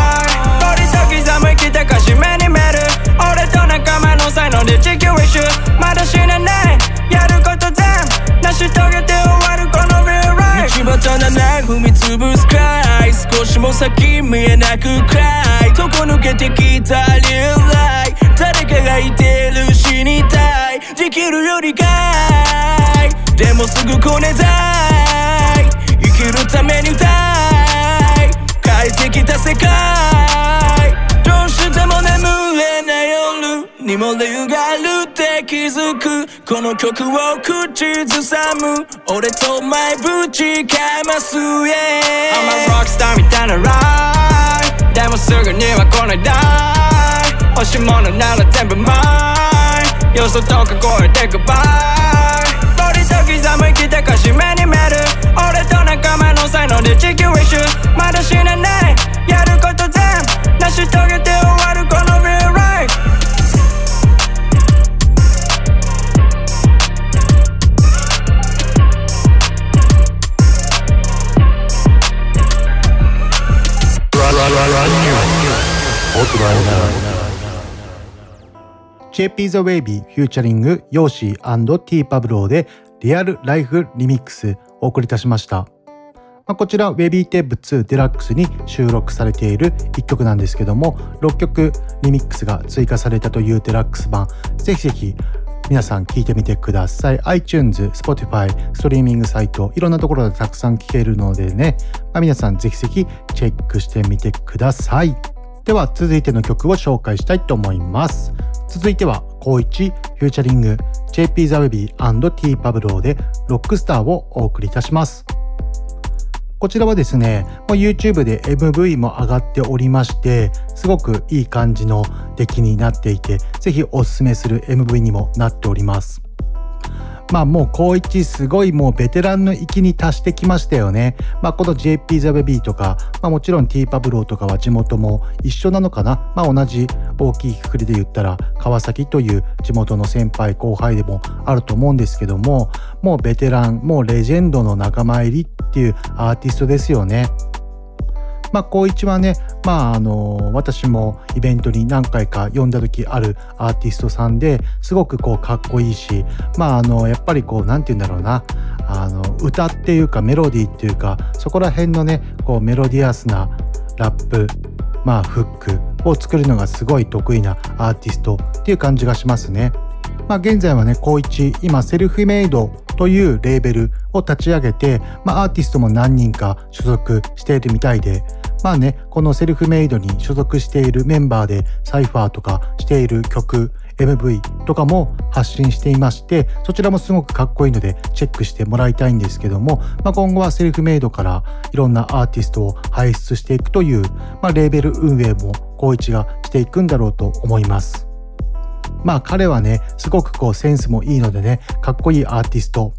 鳥と刻む生きてかしめに見る俺と仲間の才能で地球一周まだ死ねないやること全部成し遂げて終わるこの real life 道端なな踏み潰すくらい少しも先見えなくくらいとこ抜けてきた real life 誰かがいてる死にたいできるよりかいでもすぐこねたい世界。どうしても眠れない夜にも理由があるって気づくこの曲を口ずさむ。俺と前ぶちかます、yeah、I'm a rockstar みたいなライでもすぐには来ないだ欲しいものなら全部マイよそとか声で goodbye 鳥と刻む生きてかしめに見る俺と仲間の才能で地球一周まだ死ねない。成し遂げて終わるこの real life JP The Wavy featuring Yo-Sea & T-Pablow でリアルライフリミックスお送りいたしました。まあ、こちら Wavy テープ2デラックスに収録されている1曲なんですけども6曲リミックスが追加されたというデラックス版。ぜひぜひ皆さん聴いてみてください。iTunes、Spotify、ストリーミングサイトいろんなところでたくさん聴けるのでね、まあ、皆さんぜひぜひチェックしてみてください。では続いての曲を紹介したいと思います。続いては高一フューチャリング JP ザウェビー &T パブローでロックスターをお送りいたします。こちらはですね、もう YouTube で MV も上がっておりまして、すごくいい感じの出来になっていて、ぜひおすすめする MV にもなっております。まあもう高一すごいもうベテランの域に達してきましたよね。まあこの JP ザベビーとか、まあもちろん T パブローとかは地元も一緒なのかな。まあ同じ大きいくくりで言ったら川崎という地元の先輩後輩でもあると思うんですけども、もうベテラン、もうレジェンドの仲間入りっていうアーティストですよね。まあ、高一はね、まあ、あの、私もイベントに何回か呼んだ時あるアーティストさんですごくこうかっこいいし、まあ、あの、やっぱりこう、なんて言うんだろうな、あの、歌っていうかメロディーっていうか、そこら辺のね、こう、メロディアスなラップ、まあ、フックを作るのがすごい得意なアーティストっていう感じがしますね。まあ、現在はね、高一、今、セルフメイドというレーベルを立ち上げて、まあ、アーティストも何人か所属しているみたいで、まあね、このセルフメイドに所属しているメンバーでサイファーとかしている曲、MV とかも発信していまして、そちらもすごくかっこいいのでチェックしてもらいたいんですけども、まあ、今後はセルフメイドからいろんなアーティストを輩出していくという、まあ、レーベル運営も光一がしていくんだろうと思います。まあ彼はね、すごくこうセンスもいいのでね、かっこいいアーティスト、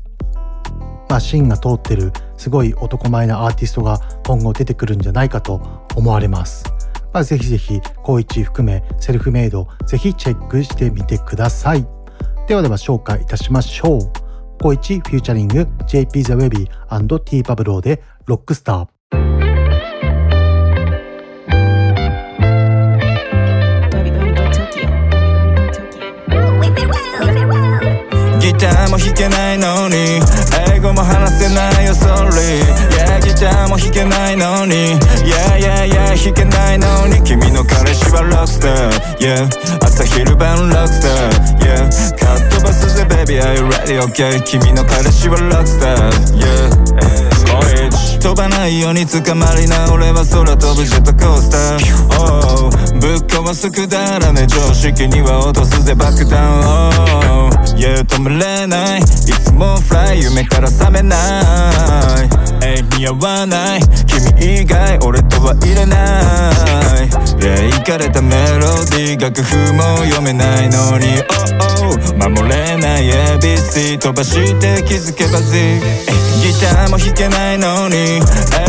まあ芯が通ってるすごい男前なアーティストが今後出てくるんじゃないかと思われます。まあぜひぜひ、高一含めセルフメイド、ぜひチェックしてみてください。ではでは紹介いたしましょう。高一フューチャリング JP The Webby T パブローでロックスター。ギターも弾けないのに。英語も話せないよ sorry Yeah ギターも弾けないのに。Yeah yeah yeah 弾けないのに。君の彼氏はロックスター。Yeah 朝昼晩ロックスター。Yeah カットバスで Baby are you ready? Okay 君の彼氏はロックスター。Yeah 飛ばないように捕まりな俺は空飛ぶジェットコースター。Oh ぶっ壊すくだらね常識には落とすぜ爆弾 Oh Yeah 止めれない。いつもフライ夢から覚めない。Hey 合わない。君以外俺とはいらない、yeah、いかれたメロディー楽譜も読めないのに。Oh oh 守れない。ABC 飛ばして気づけば Z ギターも弾けないのに。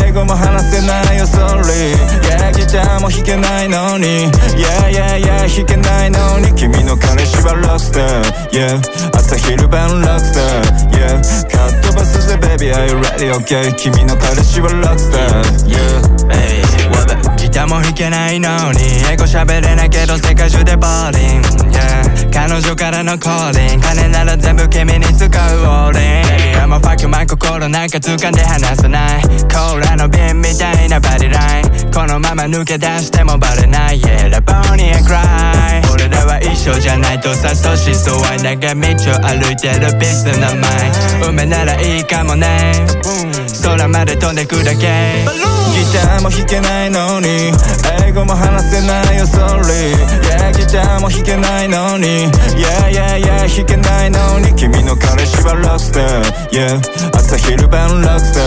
英語も話せないよ Sorry Yeah ギターも弾けないのに。Yeah yeah yeah 弾けないのに。君の彼氏はロックスター。Yeah 朝昼晩ロックスター Yeah カットバスでベビー Are you ready?OK、君の彼氏はロックスター Yeah baby ギターも弾けないのに英語喋れないけど世界中でボーリン。グ、yeah、彼女からのコーリン金なら全部君に使うオーリン。Baby I'm a fuck my 心なんか掴んで離さない。コーラの瓶みたいなバディライン。このまま抜け出してもバレない。Yeah ラボニー cry 俺らは一緒じゃないとさそしそうい長道を歩いてるビスなマイ梅ならいいかもね。空まで飛んでくだけギターも弾けないのに。英語も話せないよ Sorry Yeah ギターも弾けないのに。Yeah yeah yeah 弾けないのに。君の彼氏はロックスター。Yeah 朝昼晩ロックスタ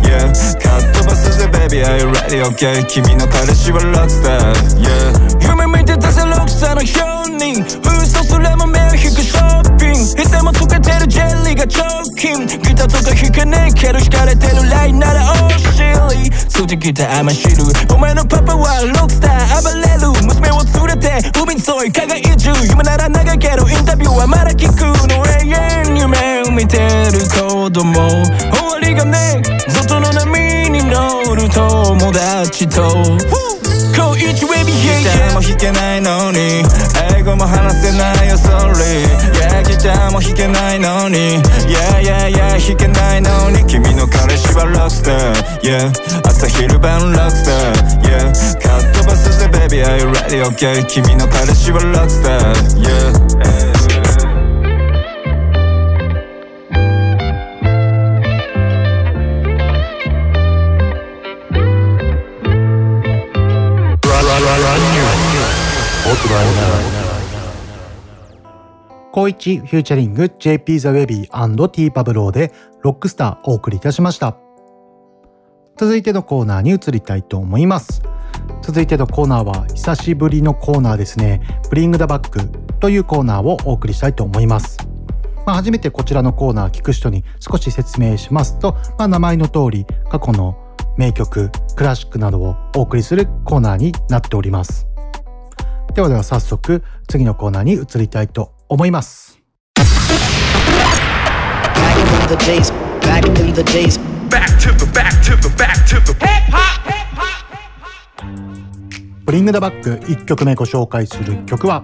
ー。Yeah カットバスぜ Baby are you ready? Okay 君の彼氏はロックスター。Yeah 夢見てたぜロックスターの表人嘘すれも目を引くショッピング。いつもつけてるジェリーがチョーキンギターとか弾けねえけど惹かれてるラインならおしりついてきた甘汁お前のパパはロックスター暴れる娘を連れて海沿い輝い中夢なら長いけどインタビューはまだ聞くの永遠夢を見てる子供終わりがね外の波に乗る友達と恋一 baby ギ yeah. ターも弾けないのに。英語も話せないよ Sorry Yeah ギターも弾けないのに。Yeah yeah yeah 弾けないのに。君の彼氏はロックスター。Yeah 朝昼晩ロックスター。Yeah かっ飛ばすぜ Baby are you ready okay 君の彼氏はロックスター。Yeah 高一フューチャリング JP ザ・ウェビー &T パブローでロックスターお送りいたしました。続いてのコーナーに移りたいと思います。続いてのコーナーは久しぶりのコーナーですね。ブリングダバックというコーナーをお送りしたいと思います。まあ、初めてこちらのコーナー聞く人に少し説明しますと、まあ、名前の通り過去の名曲、クラシックなどをお送りするコーナーになっております。ではでは早速次のコーナーに移りたいと思います。ブリングダバック1曲目ご紹介する曲は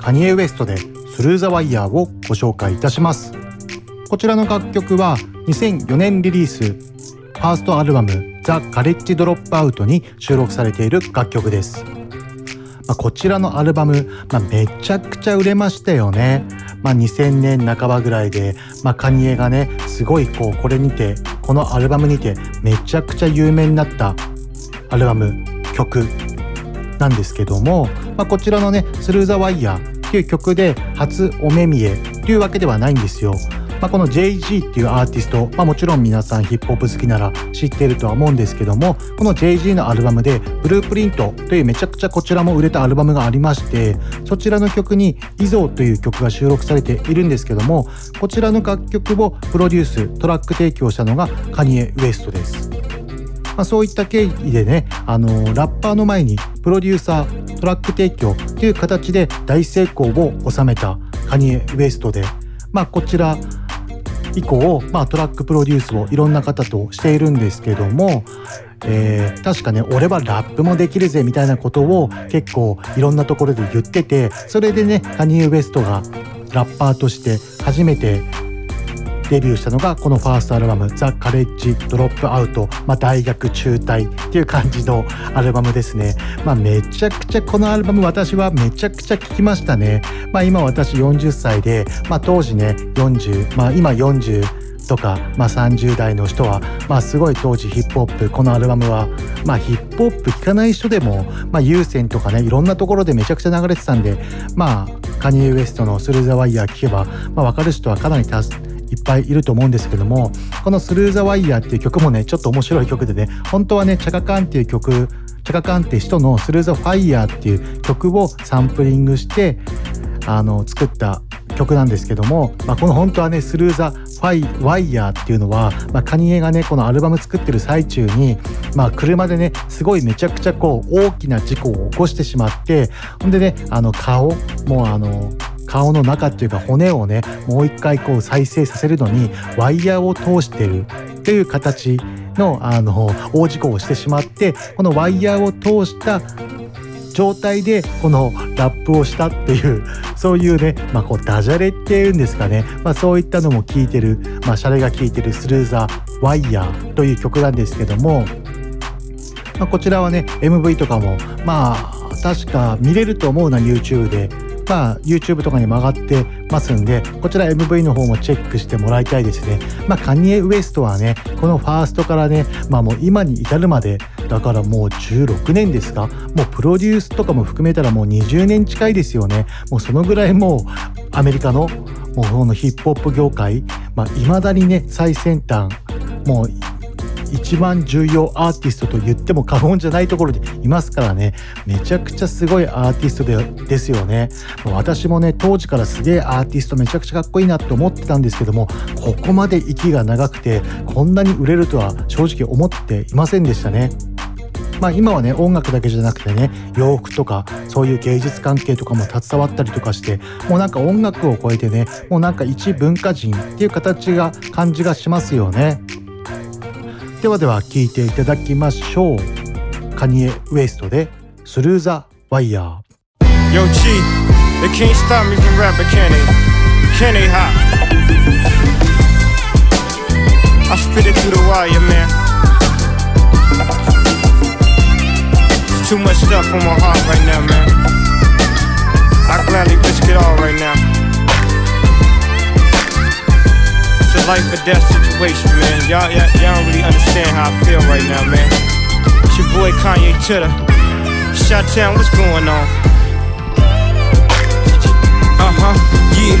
カニエ・ウエストでスルーザワイヤーをご紹介いたします。こちらの楽曲は2004年リリース。ファーストアルバムザ・カレッジ・ドロップアウトに収録されている楽曲です。まあ、こちらのアルバム、まあ、めちゃくちゃ売れましたよね。まあ、2000年半ばぐらいで、まあ、カニエがね、すごいこう、これにて、このアルバムにて、めちゃくちゃ有名になったアルバム、曲なんですけども、まあ、こちらのね、スルーザワイヤーっていう曲で初お目見えっていうわけではないんですよ。まあ、この JG っていうアーティスト、まあ、もちろん皆さんヒップホップ好きなら知ってるとは思うんですけどもこの JG のアルバムで「ブループリント」というめちゃくちゃこちらも売れたアルバムがありましてそちらの曲に「イゾー」という曲が収録されているんですけどもこちらの楽曲をプロデューストラック提供したのがカニエ・ウエストです。まあ、そういった経緯でね、あのーラッパーの前にプロデューサートラック提供という形で大成功を収めたカニエ・ウエストで、まあ、こちら以降、まあ、トラックプロデュースをいろんな方としているんですけども、えー確かね俺はラップもできるぜみたいなことを結構いろんなところで言っててそれでねカニエ・ウエストがラッパーとして初めてデビューしたのがこのファーストアルバム「ザ・カレッジ・ドロップアウト」まあ、大学中退っていう感じのアルバムですね、まあ、めちゃくちゃこのアルバム私はめちゃくちゃ聴きましたね、まあ、今私40歳で、まあ、当時ね40、まあ、今40とか、まあ、30代の人は、まあ、すごい当時ヒップホップこのアルバムは、まあ、ヒップホップ聴かない人でも、まあ、有線とかねいろんなところでめちゃくちゃ流れてたんでまあカニエ・ウエストの「スルー・ザ・ワイヤー」聴けば、まあ、分かる人はかなり多いっぱいいると思うんですけどもこの「スルー・ザ・ワイヤー」っていう曲もねちょっと面白い曲でね本当はねチャカカンっていう曲チャカカンって人の「スルー・ザ・ファイヤー」っていう曲をサンプリングしてあの作った曲なんですけども、まあ、この本当はね「スルー・ザ・ファイ・ワイヤー」っていうのは、まあ、カニエがねこのアルバム作ってる最中に、まあ、車でねすごいめちゃくちゃこう大きな事故を起こしてしまってほんでねあの顔もうあの顔の中っていうか骨をねもう一回こう再生させるのにワイヤーを通してるっていう形のあの大事故をしてしまってこのワイヤーを通した状態でこのラップをしたっていうそういうね、まあ、こうダジャレっていうんですかね、まあ、そういったのも聞いてる、まあ、シャレが効いてる「スルーザーワイヤー」という曲なんですけども、まあ、こちらはね MV とかもまあ確か見れると思うな YouTube で。まあ、YouTube とかに曲がってますんでこちら MV の方もチェックしてもらいたいですね。まあ、カニエ・ウエストはねこのファーストからね、まあ、もう今に至るまでだからもう16年ですかもうプロデュースとかも含めたらもう20年近いですよね。もうそのぐらいもうアメリカのもうこのヒップホップ業界い、まあ、未だにね最先端もう一番重要アーティストと言っても過言じゃないところでいますからね。めちゃくちゃすごいアーティストでですよね。私もね当時からすげえアーティストめちゃくちゃかっこいいなって思ってたんですけどもここまで息が長くてこんなに売れるとは正直思っていませんでしたね。まあ、今はね音楽だけじゃなくてね洋服とかそういう芸術関係とかも携わったりとかしてもうなんか音楽を超えてねもうなんか一文化人っていう形が感じがしますよね。ではでは聴いていただきましょうカニエ・ウエストで「スルー・ザ・ワイヤー」Yo, G, they can't stop me from rapping, can they? Can they hop? I spit it through the wire, man. It's too much stuff on my heart right now, man. I gladly risk it all right now. Life or death situation, man. Y'all, y'all, y'all don't really understand how I feel right now, man. It's your boy Kanye Titter. Shot what's going on? Uh huh, yeah,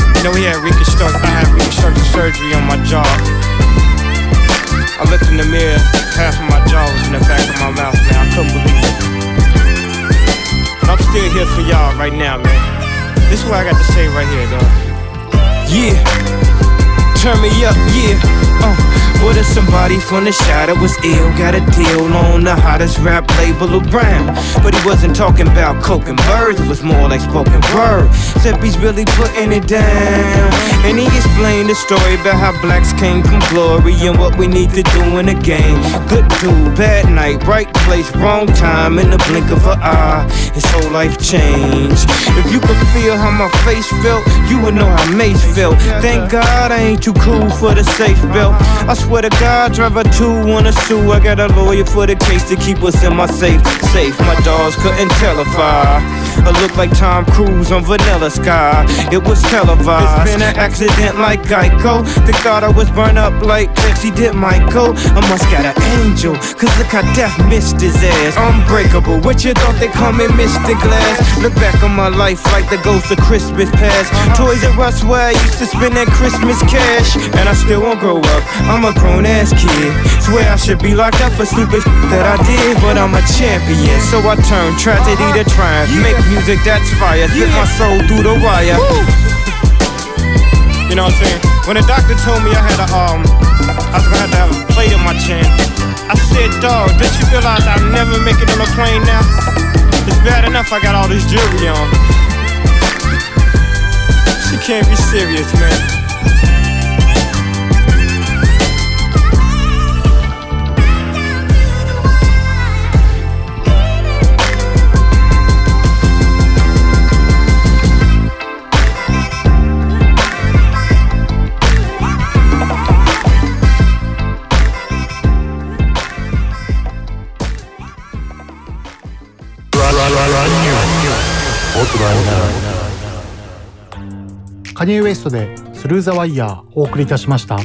You know, he had reconstruct, I had reconstructive surgery on my jaw. I looked in the mirror, half of my jaw was in the back of my mouth, man. I couldn't believe it. But I'm still here for y'all right now, man. This is what I got to say right here, though. Yeah. Turn me up, yeah. Uh, what if somebody from the shadow was ill? Got a deal on the hottest rap label around. But he wasn't talking about coke and birds, it was more like spoken word. Said he's really putting it down. And he explained the story about how blacks came from glory and what we need to do in the game. Good dude, bad night, right place, wrong time, in the blink of an eye. His whole life changed. If you could feel how my face felt, you would know how Mace felt. Thank God I ain't too cool for the safe belt. I swear to God, driver two wanna sue. I got a lawyer for the case to keep us in my safe. Safe, my dogs couldn't tell if I. I look like Tom Cruise on Vanilla Sky. It was televised. It's been an accident like Geico. They thought I was burned up like Pepsi did Michael. I must got an angel, cause look how death missed his ass. Unbreakable, what you thought they call me Mr. Glass? Look back on my life like the ghost of Christmas past. Toys R Us where I used to spend that Christmas cash. And I still won't grow up, I'm a grown ass kid. Swear I should be locked up for stupid that I did, but I'm a champion. So I turn tragedy to triumph. Make music that's fire, spit my soul through the wire. You know what I'm saying? When the doctor told me I had a um I was gonna have to have a plate in my chin. I said, dog, don't you realize I'll never make it on a plane now? It's bad enough I got all this jewelry on. She can't be serious, man. カニエ・ウエストで「スルー・ザ・ワイヤー」お送りいたしました。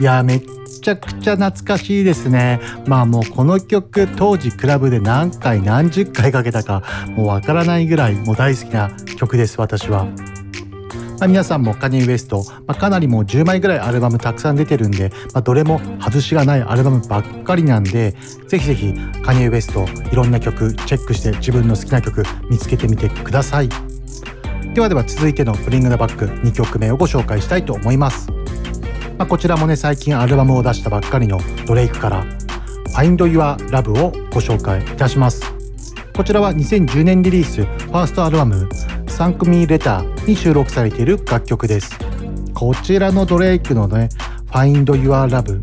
いやめっちゃくちゃ懐かしいですね。まあもうこの曲当時クラブで何回何十回かけたかもうわからないぐらいもう大好きな曲です私は。まあ、皆さんもカニ・ウエスト、まあ、かなりもう10枚ぐらいアルバムたくさん出てるんで、まあ、どれも外しがないアルバムばっかりなんでぜひぜひカニ・ウエストいろんな曲チェックして自分の好きな曲見つけてみてください。ではでは続いての「ブリング・ダ・バック」2曲目をご紹介したいと思います、まあ、こちらもね最近アルバムを出したばっかりのドレイクから「Find Your Love」をご紹介いたします。こちらは2010年リリースファーストアルバムサンクミーレターに収録されている楽曲です。こちらのドレイクのね、Find Your Love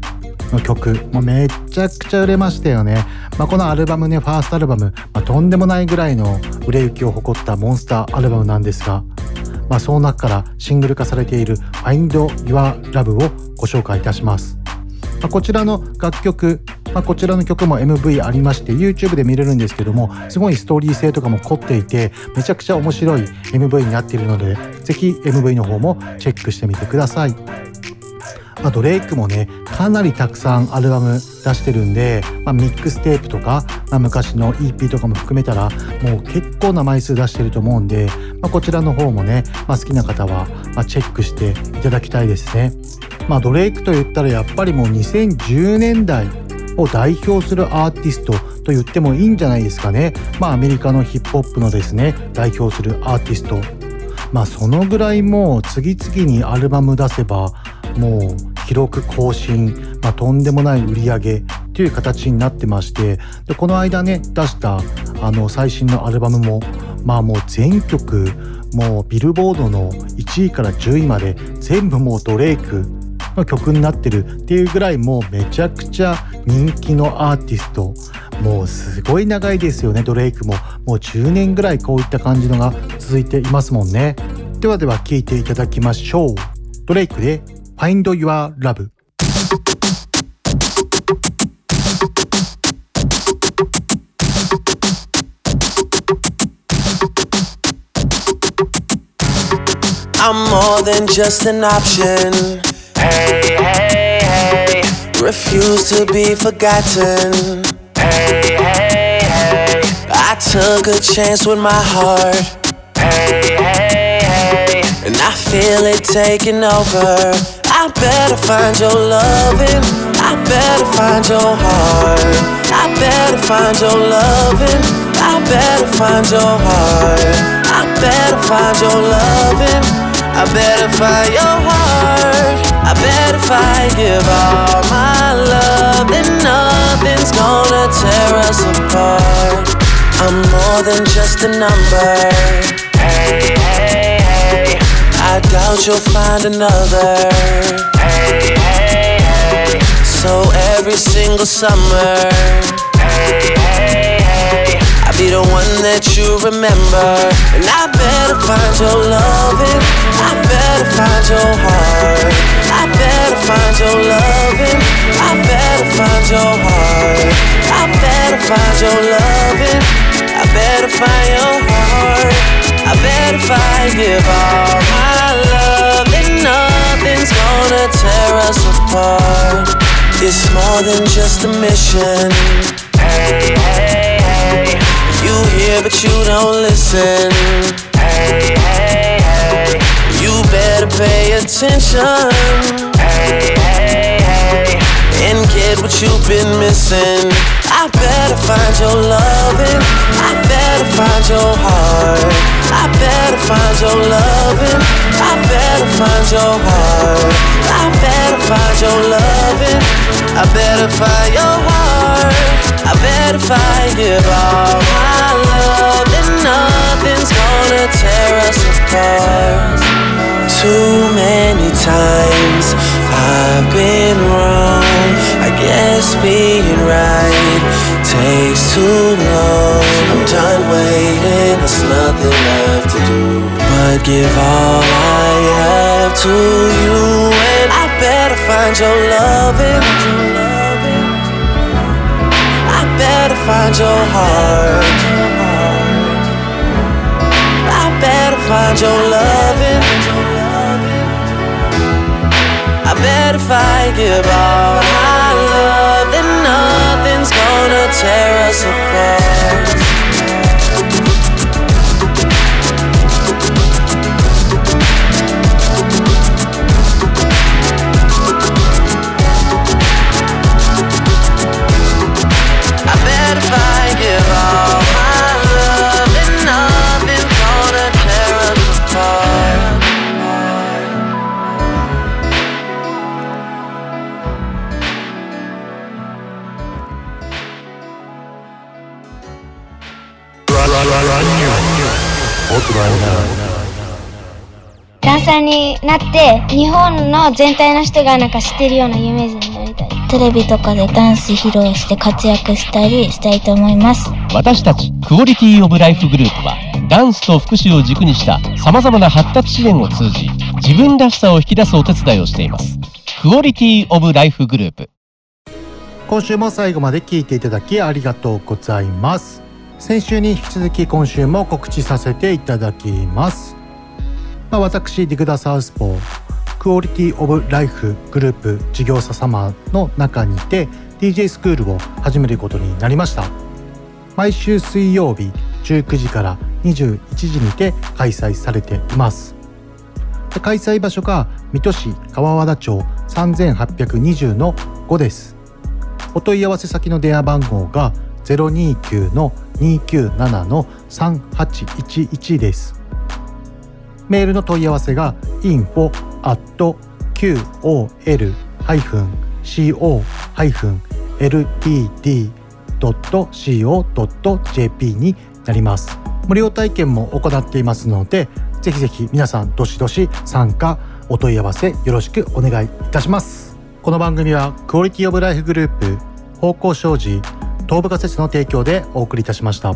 の曲、もうめちゃくちゃ売れましたよね。まあ、このアルバムね、ファーストアルバム、まあ、とんでもないぐらいの売れ行きを誇ったモンスターアルバムなんですが、まあ、その中からシングル化されている Find Your Love をご紹介いたします。まあ、こちらの楽曲、まあ、こちらの曲も MV ありまして YouTube で見れるんですけどもすごいストーリー性とかも凝っていてめちゃくちゃ面白い MV になっているのでぜひ MV の方もチェックしてみてください。あ、ドレイクもねかなりたくさんアルバム出してるんで、まあ、ミックステープとか、まあ、昔の EP とかも含めたらもう結構な枚数出してると思うんで、まあ、こちらの方もね、ま、好きな方は、チェックしていただきたいですね。まあ、ドレイクと言ったらやっぱりもう2010年代を代表するアーティストと言ってもいいんじゃないですかね。まあアメリカのヒップホップのですね、代表するアーティスト。まあそのぐらいもう次々にアルバム出せばもう記録更新、まあ、とんでもない売り上げという形になってましてでこの間ね出したあの最新のアルバムもまあもう全曲もうビルボードの1位から10位まで全部もうドレイクの曲になってるっていうぐらいもうめちゃくちゃ人気のアーティスト。もうすごい長いですよねドレイクも。もう10年ぐらいこういった感じのが続いていますもんね。ではでは聴いていただきましょう。ドレイクで Find Your Love I'm more than just an option. Hey, hey, hey. Refuse to be forgotten. Hey, hey, hey. I took a chance with my heart. Hey, hey, hey. And I feel it taking over. I better find your loving. I better find your heart. I better find your loving. I better find your heart. I better find your loving. I better find your heart. Bet if I give all my love, then nothing's gonna tear us apart. I'm more than just a number. Hey, hey, hey. I doubt you'll find another. Hey, hey, hey. So every single summer. Hey, hey. Be the one that you remember. And I better find your loving. I better find your heart. I better find your loving. I better find your heart. I better find your loving. I better find your heart. I bet if I give all my love, then nothing's gonna tear us apart. It's more than just a mission. Hey, hey, hey. You hear, but you don't listen. Hey, hey, hey. You better pay attention. Hey, hey. And get what you've been missing. I better find your loving. I better find your heart. I better find your loving. I better find your heart. I better find your loving. I better find your heart. I better find give all my love, and nothing's gonna tear us apart. Too many times I've been wrong. I being right takes too long. I'm done waiting, there's nothing left to do. But give all I have to you, and I better find your loving. I better find your heart. I better find your loving. I bet if I give all then gonna tear us apart. なって日本の全体の人がなんか知ってるような有名人になりたい。テレビとかでダンス披露して活躍したりしたいと思います。私たちクオリティオブライフグループはダンスと福祉を軸にした様々な発達支援を通じ自分らしさを引き出すお手伝いをしています。クオリティオブライフグループ。今週も最後まで聞いていただきありがとうございます。先週に引き続き今週も告知させていただきます、まあ、私ディグダサウスポークオリティオブライフグループ事業者様の中にて DJ スクールを始めることになりました。毎週水曜日19時から21時にて開催されています。開催場所が水戸市川和田町3820の5です。お問い合わせ先の電話番号が029の297の3811です。メールの問い合わせが info at qol-ltd.co.jp になります。無料体験も行っていますので、ぜひぜひ皆さんどしどし参加、お問い合わせよろしくお願いいたします。この番組はクオリティオブライフグループ方向障子東部仮説の提供でお送りいたしました。